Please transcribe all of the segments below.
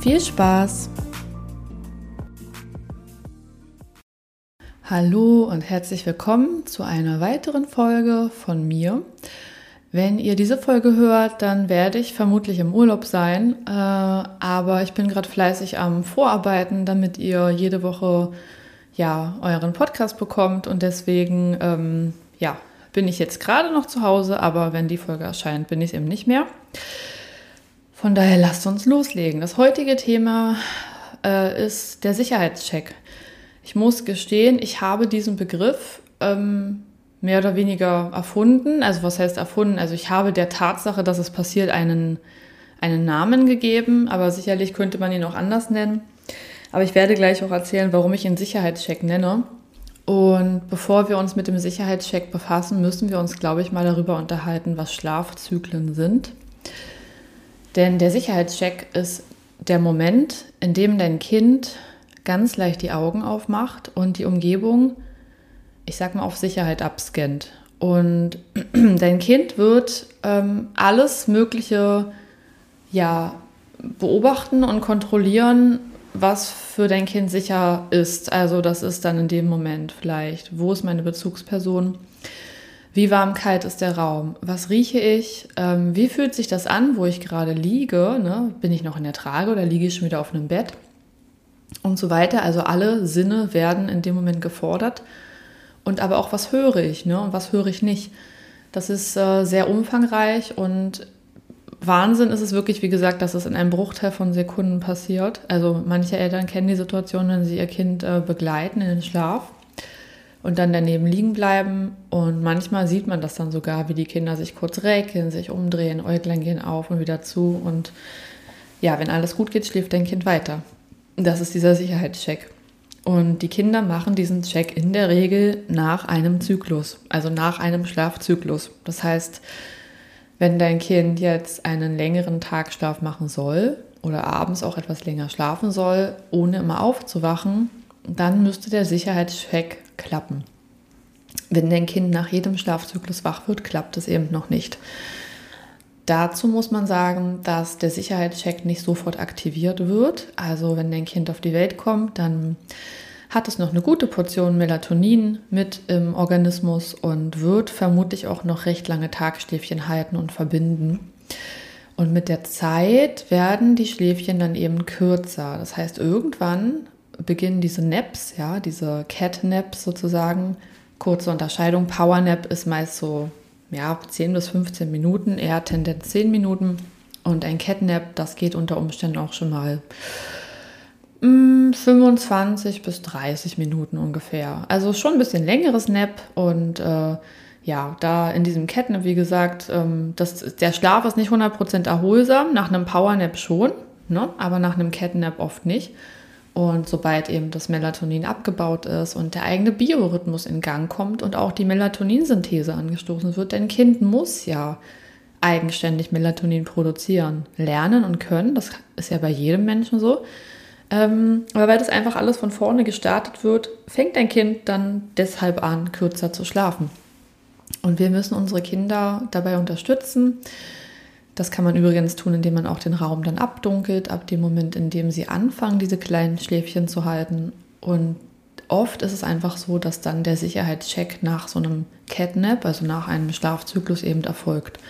Viel Spaß! Hallo und herzlich willkommen zu einer weiteren Folge von mir. Wenn ihr diese Folge hört, dann werde ich vermutlich im Urlaub sein, äh, aber ich bin gerade fleißig am Vorarbeiten, damit ihr jede Woche ja euren Podcast bekommt und deswegen ähm, ja bin ich jetzt gerade noch zu Hause, aber wenn die Folge erscheint, bin ich eben nicht mehr. Von daher lasst uns loslegen. Das heutige Thema äh, ist der Sicherheitscheck. Ich muss gestehen, ich habe diesen Begriff ähm, mehr oder weniger erfunden. Also was heißt erfunden? Also ich habe der Tatsache, dass es passiert, einen, einen Namen gegeben, aber sicherlich könnte man ihn auch anders nennen. Aber ich werde gleich auch erzählen, warum ich ihn Sicherheitscheck nenne. Und bevor wir uns mit dem Sicherheitscheck befassen, müssen wir uns, glaube ich, mal darüber unterhalten, was Schlafzyklen sind. Denn der Sicherheitscheck ist der Moment, in dem dein Kind ganz leicht die Augen aufmacht und die Umgebung, ich sag mal, auf Sicherheit abscannt. Und dein Kind wird ähm, alles Mögliche ja, beobachten und kontrollieren, was für dein Kind sicher ist. Also das ist dann in dem Moment vielleicht, wo ist meine Bezugsperson? Wie warm, kalt ist der Raum? Was rieche ich? Ähm, wie fühlt sich das an, wo ich gerade liege? Ne? Bin ich noch in der Trage oder liege ich schon wieder auf einem Bett? Und so weiter. Also alle Sinne werden in dem Moment gefordert. Und aber auch, was höre ich ne? und was höre ich nicht? Das ist äh, sehr umfangreich und Wahnsinn ist es wirklich, wie gesagt, dass es in einem Bruchteil von Sekunden passiert. Also manche Eltern kennen die Situation, wenn sie ihr Kind äh, begleiten in den Schlaf und dann daneben liegen bleiben. Und manchmal sieht man das dann sogar, wie die Kinder sich kurz räkeln, sich umdrehen, Äuglein gehen auf und wieder zu. Und ja, wenn alles gut geht, schläft dein Kind weiter. Das ist dieser Sicherheitscheck. Und die Kinder machen diesen Check in der Regel nach einem Zyklus, also nach einem Schlafzyklus. Das heißt, wenn dein Kind jetzt einen längeren Tagschlaf machen soll oder abends auch etwas länger schlafen soll, ohne immer aufzuwachen, dann müsste der Sicherheitscheck klappen. Wenn dein Kind nach jedem Schlafzyklus wach wird, klappt es eben noch nicht. Dazu muss man sagen, dass der Sicherheitscheck nicht sofort aktiviert wird. Also wenn dein Kind auf die Welt kommt, dann hat es noch eine gute Portion Melatonin mit im Organismus und wird vermutlich auch noch recht lange Tagschläfchen halten und verbinden. Und mit der Zeit werden die Schläfchen dann eben kürzer. Das heißt, irgendwann beginnen diese Naps, ja, diese Cat Naps sozusagen. Kurze Unterscheidung. Power Nap ist meist so ja, 10 bis 15 Minuten, eher Tendenz 10 Minuten. Und ein Cat Nap, das geht unter Umständen auch schon mal 25 mm, bis 30 Minuten ungefähr. Also schon ein bisschen längeres Nap und äh, ja, da in diesem Catnap, wie gesagt, ähm, das, der Schlaf ist nicht 100% erholsam, nach einem Powernap schon, ne? aber nach einem Catnap oft nicht. Und sobald eben das Melatonin abgebaut ist und der eigene Biorhythmus in Gang kommt und auch die Melatoninsynthese angestoßen wird, dein Kind muss ja eigenständig Melatonin produzieren, lernen und können. Das ist ja bei jedem Menschen so. Ähm, aber weil das einfach alles von vorne gestartet wird, fängt dein Kind dann deshalb an, kürzer zu schlafen. Und wir müssen unsere Kinder dabei unterstützen. Das kann man übrigens tun, indem man auch den Raum dann abdunkelt, ab dem Moment, in dem sie anfangen, diese kleinen Schläfchen zu halten. Und oft ist es einfach so, dass dann der Sicherheitscheck nach so einem Catnap, also nach einem Schlafzyklus eben erfolgt.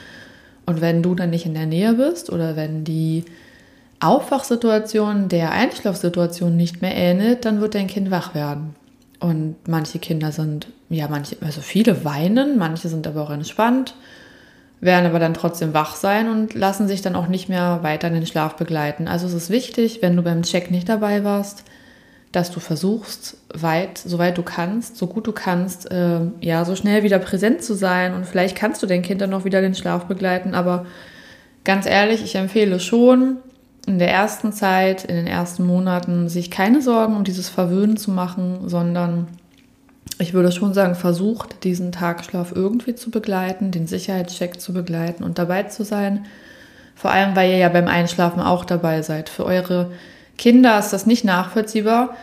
Und wenn du dann nicht in der Nähe bist oder wenn die Aufwachsituation der Einschlafsituation nicht mehr ähnelt, dann wird dein Kind wach werden. Und manche Kinder sind, ja, manche, also viele weinen, manche sind aber auch entspannt, werden aber dann trotzdem wach sein und lassen sich dann auch nicht mehr weiter in den Schlaf begleiten. Also es ist wichtig, wenn du beim Check nicht dabei warst, dass du versuchst, weit, soweit du kannst, so gut du kannst, äh, ja, so schnell wieder präsent zu sein. Und vielleicht kannst du dein Kind dann noch wieder den Schlaf begleiten, aber ganz ehrlich, ich empfehle schon, in der ersten Zeit, in den ersten Monaten, sich keine Sorgen um dieses Verwöhnen zu machen, sondern ich würde schon sagen, versucht, diesen Tagschlaf irgendwie zu begleiten, den Sicherheitscheck zu begleiten und dabei zu sein. Vor allem, weil ihr ja beim Einschlafen auch dabei seid. Für eure Kinder ist das nicht nachvollziehbar,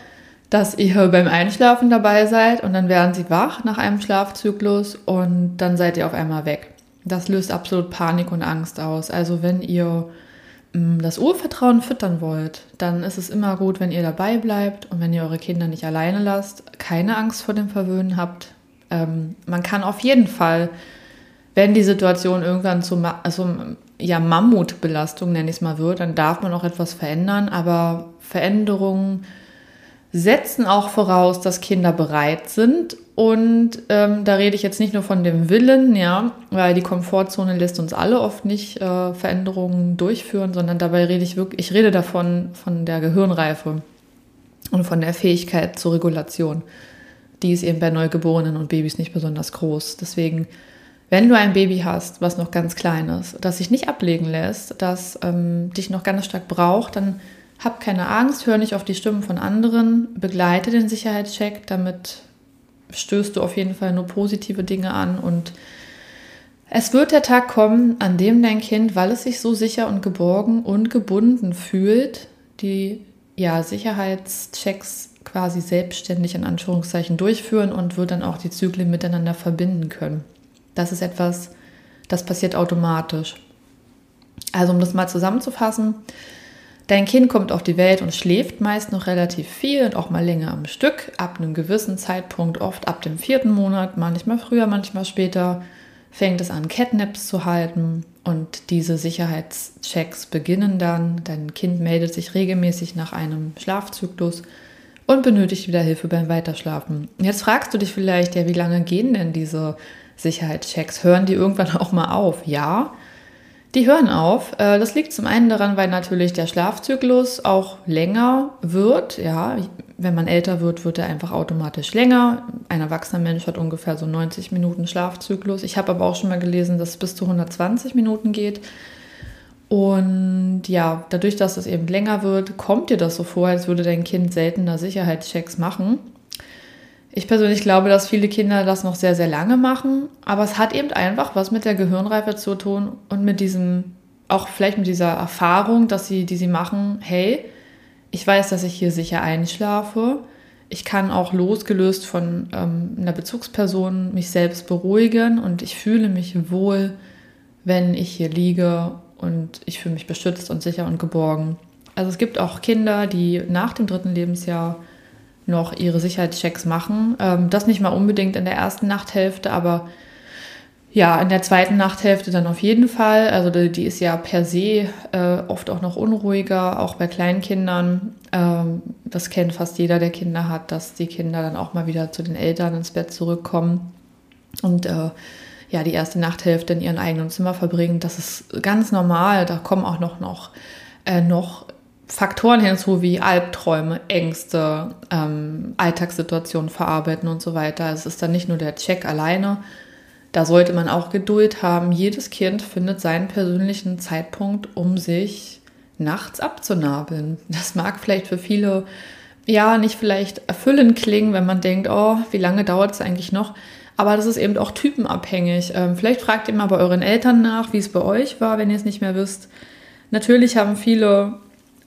dass ihr beim Einschlafen dabei seid und dann werden sie wach nach einem Schlafzyklus und dann seid ihr auf einmal weg. Das löst absolut Panik und Angst aus. Also wenn ihr das Urvertrauen füttern wollt, dann ist es immer gut, wenn ihr dabei bleibt und wenn ihr eure Kinder nicht alleine lasst, keine Angst vor dem Verwöhnen habt. Ähm, man kann auf jeden Fall, wenn die Situation irgendwann zu also, ja, Mammutbelastung, nenne ich es mal, wird, dann darf man auch etwas verändern, aber Veränderungen setzen auch voraus, dass Kinder bereit sind. Und ähm, da rede ich jetzt nicht nur von dem Willen, ja, weil die Komfortzone lässt uns alle oft nicht äh, Veränderungen durchführen, sondern dabei rede ich wirklich, ich rede davon von der Gehirnreife und von der Fähigkeit zur Regulation. Die ist eben bei Neugeborenen und Babys nicht besonders groß. Deswegen wenn du ein Baby hast, was noch ganz klein ist, das sich nicht ablegen lässt, das ähm, dich noch ganz stark braucht, dann hab keine Angst, hör nicht auf die Stimmen von anderen, begleite den Sicherheitscheck, damit stößt du auf jeden Fall nur positive Dinge an und es wird der Tag kommen, an dem dein Kind, weil es sich so sicher und geborgen und gebunden fühlt, die ja, Sicherheitschecks quasi selbstständig in Anführungszeichen durchführen und wird dann auch die Zyklen miteinander verbinden können. Das ist etwas, das passiert automatisch. Also um das mal zusammenzufassen, dein Kind kommt auf die Welt und schläft meist noch relativ viel und auch mal länger am Stück, ab einem gewissen Zeitpunkt, oft ab dem vierten Monat, manchmal früher, manchmal später, fängt es an, Catnaps zu halten und diese Sicherheitschecks beginnen dann. Dein Kind meldet sich regelmäßig nach einem Schlafzyklus und benötigt wieder Hilfe beim Weiterschlafen. Jetzt fragst du dich vielleicht, ja, wie lange gehen denn diese Sicherheitschecks. Hören die irgendwann auch mal auf? Ja, die hören auf. Äh, das liegt zum einen daran, weil natürlich der Schlafzyklus auch länger wird. Ja, wenn man älter wird, wird er einfach automatisch länger. Ein erwachsener Mensch hat ungefähr so 90 Minuten Schlafzyklus. Ich habe aber auch schon mal gelesen, dass es bis zu 120 Minuten geht. Und ja, dadurch, dass es eben länger wird, kommt dir das so vor, als würde dein Kind seltener Sicherheitschecks machen. Ich persönlich glaube, dass viele Kinder das noch sehr, sehr lange machen, aber es hat eben einfach was mit der Gehirnreife zu tun und mit diesem, auch vielleicht mit dieser Erfahrung, dass sie, die sie machen, hey, ich weiß, dass ich hier sicher einschlafe. Ich kann auch losgelöst von ähm, einer Bezugsperson mich selbst beruhigen und ich fühle mich wohl, wenn ich hier liege und ich fühle mich beschützt und sicher und geborgen. Also es gibt auch Kinder, die nach dem dritten Lebensjahr noch ihre Sicherheitschecks machen. Ähm, das nicht mal unbedingt in der ersten Nachthälfte, aber ja, in der zweiten Nachthälfte dann auf jeden Fall. Also die, die ist ja per se äh, oft auch noch unruhiger, auch bei Kleinkindern. Ähm, das kennt fast jeder, der Kinder hat, dass die Kinder dann auch mal wieder zu den Eltern ins Bett zurückkommen und äh, ja, die erste Nachthälfte in ihrem eigenen Zimmer verbringen. Das ist ganz normal. Da kommen auch noch, noch, äh, noch Faktoren hinzu wie Albträume, Ängste, ähm, Alltagssituationen verarbeiten und so weiter. Es ist dann nicht nur der Check alleine. Da sollte man auch Geduld haben. Jedes Kind findet seinen persönlichen Zeitpunkt, um sich nachts abzunabeln. Das mag vielleicht für viele ja nicht vielleicht erfüllend klingen, wenn man denkt, oh, wie lange dauert es eigentlich noch? Aber das ist eben auch typenabhängig. Ähm, vielleicht fragt ihr mal bei euren Eltern nach, wie es bei euch war, wenn ihr es nicht mehr wisst. Natürlich haben viele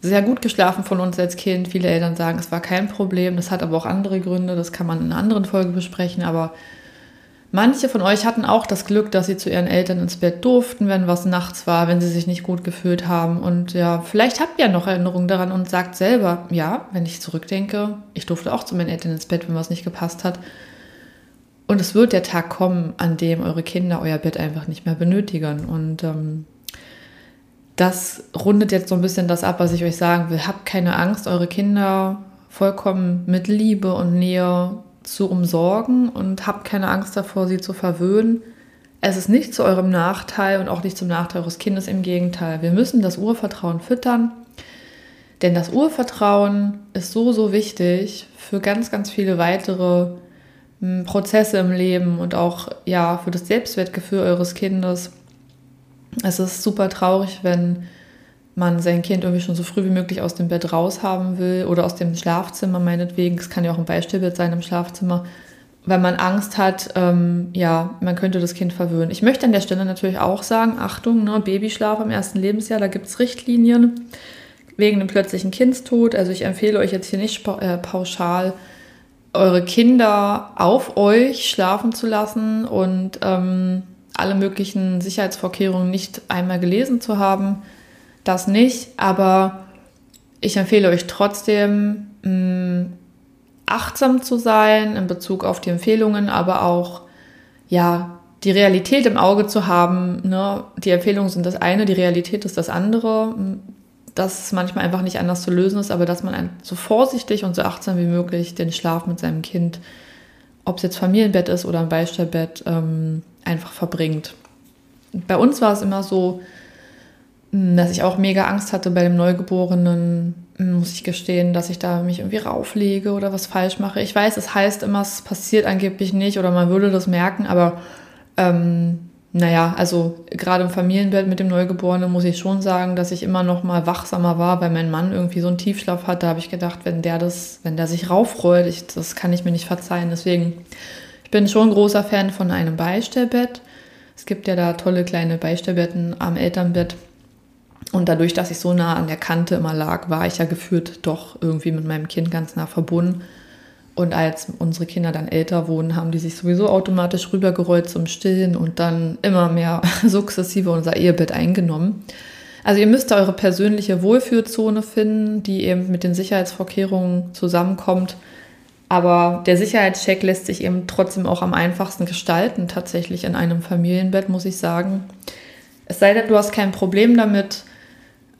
sehr gut geschlafen von uns als Kind. Viele Eltern sagen, es war kein Problem. Das hat aber auch andere Gründe. Das kann man in einer anderen Folge besprechen. Aber manche von euch hatten auch das Glück, dass sie zu ihren Eltern ins Bett durften, wenn was nachts war, wenn sie sich nicht gut gefühlt haben. Und ja, vielleicht habt ihr noch Erinnerungen daran und sagt selber, ja, wenn ich zurückdenke, ich durfte auch zu meinen Eltern ins Bett, wenn was nicht gepasst hat. Und es wird der Tag kommen, an dem eure Kinder euer Bett einfach nicht mehr benötigen. Und ähm, das rundet jetzt so ein bisschen das ab, was ich euch sagen will. Habt keine Angst, eure Kinder vollkommen mit Liebe und Nähe zu umsorgen und habt keine Angst davor, sie zu verwöhnen. Es ist nicht zu eurem Nachteil und auch nicht zum Nachteil eures Kindes, im Gegenteil. Wir müssen das Urvertrauen füttern, denn das Urvertrauen ist so, so wichtig für ganz, ganz viele weitere hm, Prozesse im Leben und auch ja, für das Selbstwertgefühl eures Kindes es ist super traurig, wenn man sein Kind irgendwie schon so früh wie möglich aus dem Bett raus haben will oder aus dem Schlafzimmer meinetwegen. Es kann ja auch ein Beistellbett sein im Schlafzimmer, weil man Angst hat, ähm, ja, man könnte das Kind verwöhnen. Ich möchte an der Stelle natürlich auch sagen, Achtung, ne, Babyschlaf im ersten Lebensjahr, da gibt es Richtlinien wegen dem plötzlichen Kindstod. Also ich empfehle euch jetzt hier nicht äh, pauschal eure Kinder auf euch schlafen zu lassen und ähm, alle möglichen Sicherheitsvorkehrungen nicht einmal gelesen zu haben. Das nicht, aber ich empfehle euch trotzdem, mh, mm, achtsam zu sein in Bezug auf die Empfehlungen, aber auch ja, die Realität im Auge zu haben. Ne? Die Empfehlungen sind das eine, die Realität ist das andere dass es manchmal einfach nicht anders zu lösen ist, aber dass man so vorsichtig und so achtsam wie möglich den Schlaf mit seinem Kind, ob es jetzt Familienbett ist oder ein Beistellbett, ähm, einfach verbringt. Bei uns war es immer so, hm, dass ich auch mega Angst hatte bei dem Neugeborenen, hm, muss ich gestehen, dass ich da mich irgendwie rauflege oder was falsch mache. Ich weiß, es heißt immer, es passiert angeblich nicht oder man würde das merken, aber ähm, naja, also gerade im Familienbett mit dem Neugeborenen muss ich schon sagen, dass ich immer noch mal wachsamer war, weil mein Mann irgendwie so einen Tiefschlaf hat. Da habe ich gedacht, wenn der das, wenn der sich raufrollt, ich, das kann ich mir nicht verzeihen. Deswegen, ich bin schon großer Fan von einem Beistellbett. Es gibt ja da tolle kleine Beistellbetten am Elternbett. Und dadurch, dass ich so nah an der Kante immer lag, war ich ja gefühlt doch irgendwie mit meinem Kind ganz nah verbunden. Und als unsere Kinder dann älter wurden, haben die sich sowieso automatisch rübergerollt zum Stillen und dann immer mehr sukzessive unser Ehebett eingenommen. Also ihr müsst eure persönliche Wohlfühlzone finden, die eben mit den Sicherheitsvorkehrungen zusammenkommt. Aber der Sicherheitscheck lässt sich eben trotzdem auch am einfachsten gestalten, tatsächlich in einem Familienbett, muss ich sagen. Es sei denn, du hast kein Problem damit,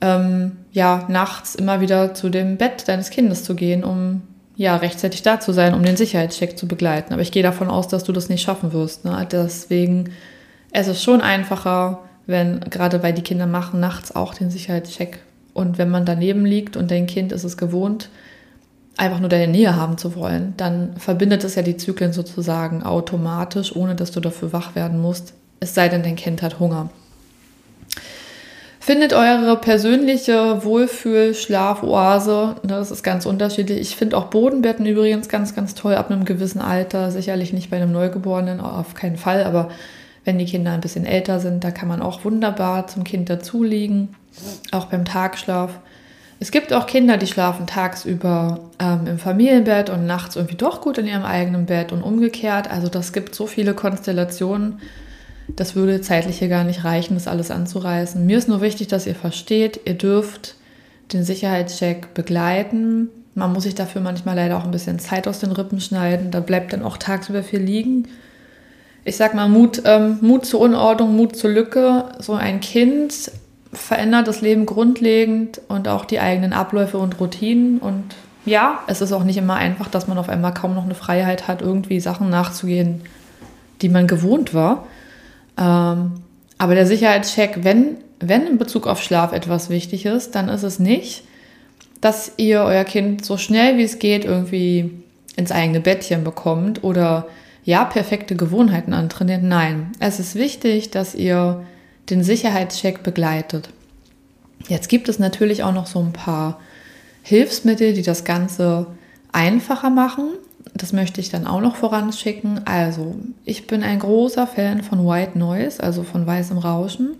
ähm, ja, nachts immer wieder zu dem Bett deines Kindes zu gehen, um ja, rechtzeitig da zu sein, um den Sicherheitscheck zu begleiten. Aber ich gehe davon aus, dass du das nicht schaffen wirst. Ne? Deswegen es ist schon einfacher, wenn, gerade weil die Kinder machen nachts auch den Sicherheitscheck. Und wenn man daneben liegt und dein Kind ist es gewohnt, einfach nur deine Nähe haben zu wollen, dann verbindet es ja die Zyklen sozusagen automatisch, ohne dass du dafür wach werden musst. Es sei denn, dein Kind hat Hunger. Findet eure persönliche Wohlfühl-Schlafoase. Ne, das ist ganz unterschiedlich. Ich finde auch Bodenbetten übrigens ganz, ganz toll ab einem gewissen Alter. Sicherlich nicht bei einem Neugeborenen, auf keinen Fall. Aber wenn die Kinder ein bisschen älter sind, da kann man auch wunderbar zum Kind dazulegen. Auch beim Tagschlaf. Es gibt auch Kinder, die schlafen tagsüber ähm, im Familienbett und nachts irgendwie doch gut in ihrem eigenen Bett und umgekehrt. Also das gibt so viele Konstellationen. Das würde zeitlich hier gar nicht reichen, das alles anzureißen. Mir ist nur wichtig, dass ihr versteht, ihr dürft den Sicherheitscheck begleiten. Man muss sich dafür manchmal leider auch ein bisschen Zeit aus den Rippen schneiden. Da bleibt dann auch tagsüber viel liegen. Ich sag mal, Mut, ähm, Mut zur Unordnung, Mut zur Lücke. So ein Kind verändert das Leben grundlegend und auch die eigenen Abläufe und Routinen. Und ja, es ist auch nicht immer einfach, dass man auf einmal kaum noch eine Freiheit hat, irgendwie Sachen nachzugehen, die man gewohnt war. Ähm, aber der Sicherheitscheck, wenn, wenn in Bezug auf Schlaf etwas wichtig ist, dann ist es nicht, dass ihr euer Kind so schnell wie es geht irgendwie ins eigene Bettchen bekommt oder ja, perfekte Gewohnheiten antrainiert. Nein, es ist wichtig, dass ihr den Sicherheitscheck begleitet. Jetzt gibt es natürlich auch noch so ein paar Hilfsmittel, die das Ganze einfacher machen. Das möchte ich dann auch noch voranschicken. Also, ich bin ein großer Fan von White Noise, also von weißem Rauschen.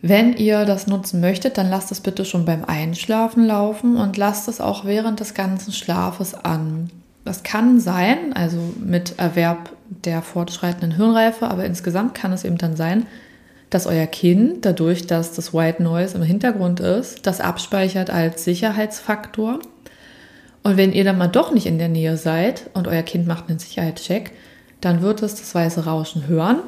Wenn ihr das nutzen möchtet, dann lasst es bitte schon beim Einschlafen laufen und lasst es auch während des ganzen Schlafes an. Das kann sein, also mit Erwerb der fortschreitenden Hirnreife, aber insgesamt kann es eben dann sein, dass euer Kind, dadurch, dass das White Noise im Hintergrund ist, das abspeichert als Sicherheitsfaktor und wenn ihr dann mal doch nicht in der Nähe seid und euer Kind macht einen Sicherheitscheck, dann wird es das weiße Rauschen hören,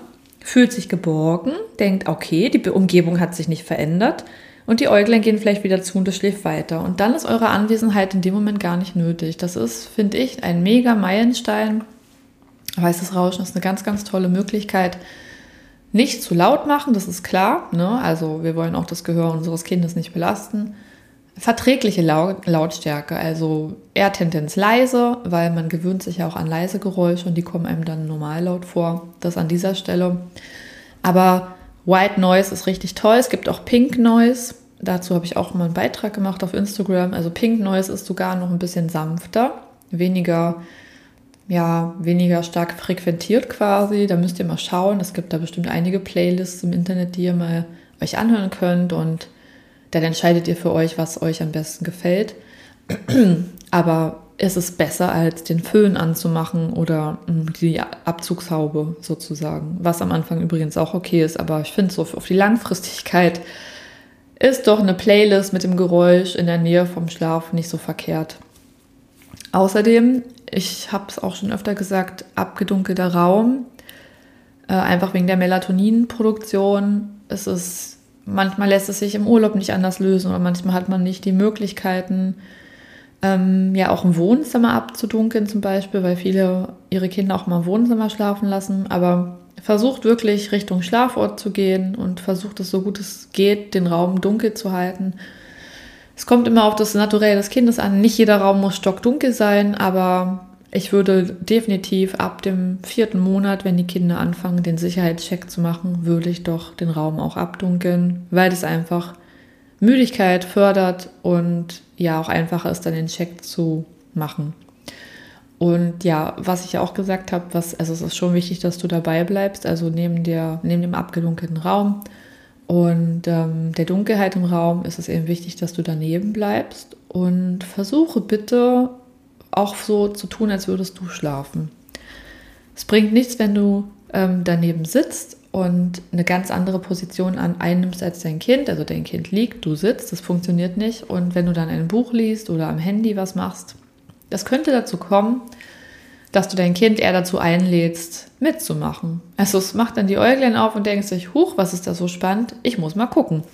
fühlt sich geborgen, denkt, okay, die Umgebung hat sich nicht verändert und die Äuglein gehen vielleicht wieder zu und es schläft weiter. Und dann ist eure Anwesenheit in dem Moment gar nicht nötig. Das ist, finde ich, ein mega Meilenstein. Weißes Rauschen ist eine ganz, ganz tolle Möglichkeit. Nicht zu laut machen, das ist klar. Ne? Also wir wollen auch das Gehör unseres Kindes nicht belasten verträgliche Lautstärke, also eher Tendenz leise, weil man gewöhnt sich ja auch an leise Geräusche und die kommen einem dann normal laut vor. Das an dieser Stelle. Aber White Noise ist richtig toll. Es gibt auch Pink Noise. Dazu habe ich auch mal einen Beitrag gemacht auf Instagram. Also Pink Noise ist sogar noch ein bisschen sanfter, weniger, ja, weniger stark frequentiert quasi. Da müsst ihr mal schauen. Es gibt da bestimmt einige Playlists im Internet, die ihr mal euch anhören könnt und dann entscheidet ihr für euch, was euch am besten gefällt. Aber es ist besser, als den Föhn anzumachen oder mm, die Abzugshaube sozusagen. Was am Anfang übrigens auch okay ist, aber ich finde so auf die Langfristigkeit ist doch eine Playlist mit dem Geräusch in der Nähe vom Schlaf nicht so verkehrt. Außerdem, ich habe es auch schon öfter gesagt, abgedunkelter Raum, äh, einfach wegen der Melatoninproduktion. Es ist, manchmal lässt es sich im Urlaub nicht anders lösen oder manchmal hat man nicht die Möglichkeiten, ähm, ja auch ein Wohnzimmer abzudunkeln zum Beispiel, weil viele ihre Kinder auch mal im Wohnzimmer schlafen lassen. Aber versucht wirklich Richtung Schlafort zu gehen und versucht es so gut es geht, den Raum dunkel zu halten. Es kommt immer auf das Naturell des Kindes an. Nicht jeder Raum muss stockdunkel sein, aber ich würde definitiv ab dem vierten Monat, wenn die Kinder anfangen, den Sicherheitscheck zu machen, würde ich doch den Raum auch abdunkeln, weil das einfach Müdigkeit fördert und ja auch einfacher ist, dann den Check zu machen. Und ja, was ich ja auch gesagt habe, was, also es ist schon wichtig, dass du dabei bleibst, also neben, der, neben dem abgedunkelten Raum und ähm, der Dunkelheit im Raum ist es eben wichtig, dass du daneben bleibst und versuche bitte auch so zu tun, als würdest du schlafen. Es bringt nichts, wenn du ähm, daneben sitzt und eine ganz andere Position an einnimmst als dein Kind. Also dein Kind liegt, du sitzt, das funktioniert nicht. Und wenn du dann ein Buch liest oder am Handy was machst, das könnte dazu kommen, dass du dein Kind eher dazu einlädst, mitzumachen. Also es macht dann die Äuglein auf und denkst sich, huch, was ist da so spannend? Ich muss mal gucken.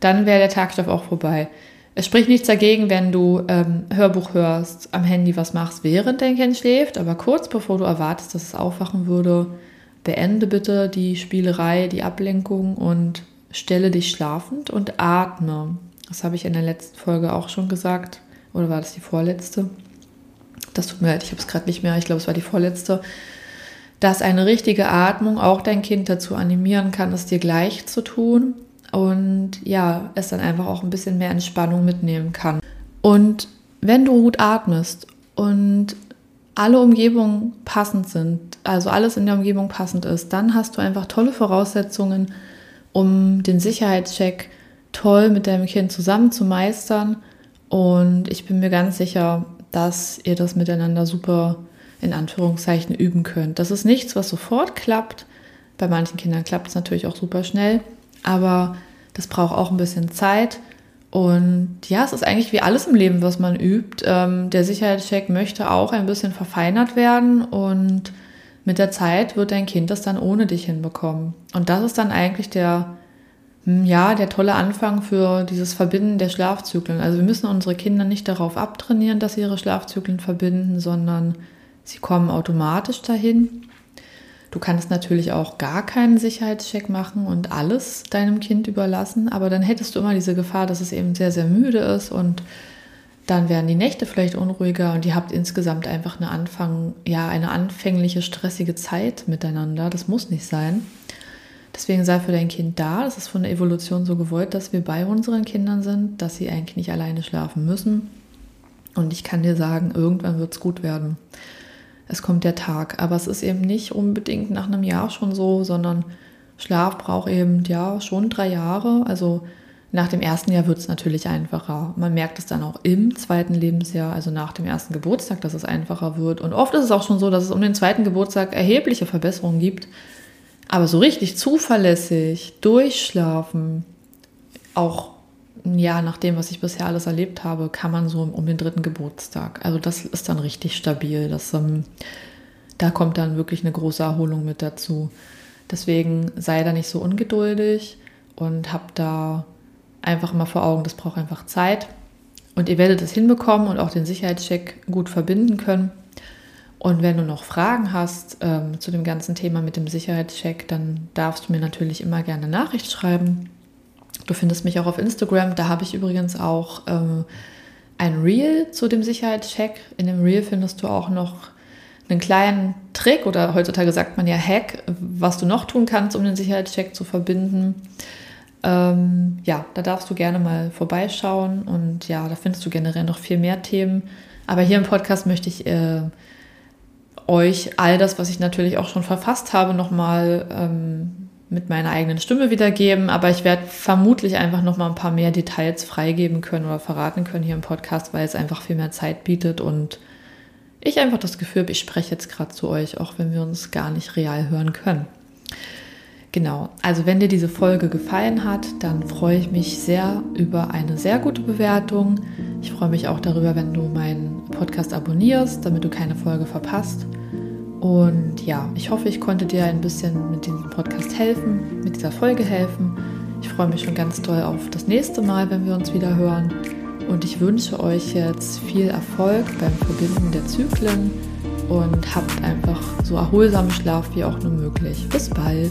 Dann wäre der Tagstoff auch vorbei. Es spricht nichts dagegen, wenn du ähm, Hörbuch hörst, am Handy was machst, während dein Kind schläft, aber kurz bevor du erwartest, dass es aufwachen würde, beende bitte die Spielerei, die Ablenkung und stelle dich schlafend und atme. Das habe ich in der letzten Folge auch schon gesagt. Oder war das die vorletzte? Das tut mir leid, ich habe es gerade nicht mehr. Ich glaube, es war die vorletzte. Dass eine richtige Atmung auch dein Kind dazu animieren kann, es dir gleich zu tun. Und ja, es dann einfach auch ein bisschen mehr Entspannung mitnehmen kann. Und wenn du gut atmest und alle Umgebungen passend sind, also alles in der Umgebung passend ist, dann hast du einfach tolle Voraussetzungen, um den Sicherheitscheck toll mit deinem Kind zusammen zu meistern. Und ich bin mir ganz sicher, dass ihr das miteinander super in Anführungszeichen üben könnt. Das ist nichts, was sofort klappt. Bei manchen Kindern klappt es natürlich auch super schnell, aber das braucht auch ein bisschen Zeit. Und ja, es ist eigentlich wie alles im Leben, was man übt. Ähm, der Sicherheitscheck möchte auch ein bisschen verfeinert werden und mit der Zeit wird dein Kind das dann ohne dich hinbekommen. Und das ist dann eigentlich der, ja, der tolle Anfang für dieses Verbinden der Schlafzyklen. Also wir müssen unsere Kinder nicht darauf abtrainieren, dass sie ihre Schlafzyklen verbinden, sondern sie kommen automatisch dahin. Du kannst natürlich auch gar keinen Sicherheitscheck machen und alles deinem Kind überlassen, aber dann hättest du immer diese Gefahr, dass es eben sehr, sehr müde ist und dann werden die Nächte vielleicht unruhiger und ihr habt insgesamt einfach eine Anfang, ja, eine anfängliche stressige Zeit miteinander. Das muss nicht sein. Deswegen sei für dein Kind da. Das ist von der Evolution so gewollt, dass wir bei unseren Kindern sind, dass sie eigentlich nicht alleine schlafen müssen. Und ich kann dir sagen, irgendwann wird es gut werden es kommt der Tag. Aber es ist eben nicht unbedingt nach einem Jahr schon so, sondern Schlaf braucht eben ja schon drei Jahre. Also nach dem ersten Jahr wird es natürlich einfacher. Man merkt es dann auch im zweiten Lebensjahr, also nach dem ersten Geburtstag, dass es einfacher wird. Und oft ist es auch schon so, dass es um den zweiten Geburtstag erhebliche Verbesserungen gibt. Aber so richtig zuverlässig, durchschlafen, auch ja, nach dem, was ich bisher alles erlebt habe, kann man so um den dritten Geburtstag. Also das ist dann richtig stabil. Das, ähm, da kommt dann wirklich eine große Erholung mit dazu. Deswegen sei da nicht so ungeduldig und hab da einfach mal vor Augen, das braucht einfach Zeit. Und ihr werdet es hinbekommen und auch den Sicherheitscheck gut verbinden können. Und wenn du noch Fragen hast ähm, zu dem ganzen Thema mit dem Sicherheitscheck, dann darfst du mir natürlich immer gerne Nachricht schreiben. Du findest mich auch auf Instagram. Da habe ich übrigens auch ähm, ein Reel zu dem Sicherheitscheck. In dem Reel findest du auch noch einen kleinen Trick oder heutzutage sagt man ja Hack, was du noch tun kannst, um den Sicherheitscheck zu verbinden. Ähm, ja, da darfst du gerne mal vorbeischauen und ja, da findest du generell noch viel mehr Themen. Aber hier im Podcast möchte ich äh, euch all das, was ich natürlich auch schon verfasst habe, nochmal ähm, mit meiner eigenen Stimme wiedergeben. Aber ich werde vermutlich einfach nochmal ein paar mehr Details freigeben können oder verraten können hier im Podcast, weil es einfach viel mehr Zeit bietet und ich einfach das Gefühl habe, ich spreche jetzt gerade zu euch, auch wenn wir uns gar nicht real hören können. Genau, also wenn dir diese Folge gefallen hat, dann freue ich mich sehr über eine sehr gute Bewertung. Ich freue mich auch darüber, wenn du meinen Podcast abonnierst, damit du keine Folge verpasst. Und ja, ich hoffe, ich konnte dir ein bisschen mit diesem Podcast helfen, mit dieser Folge helfen. Ich freue mich schon ganz doll auf das nächste Mal, wenn wir uns wieder hören. Und ich wünsche euch jetzt viel Erfolg beim Verbinden der Zyklen und habt einfach so erholsamen Schlaf wie auch nur möglich. Bis bald!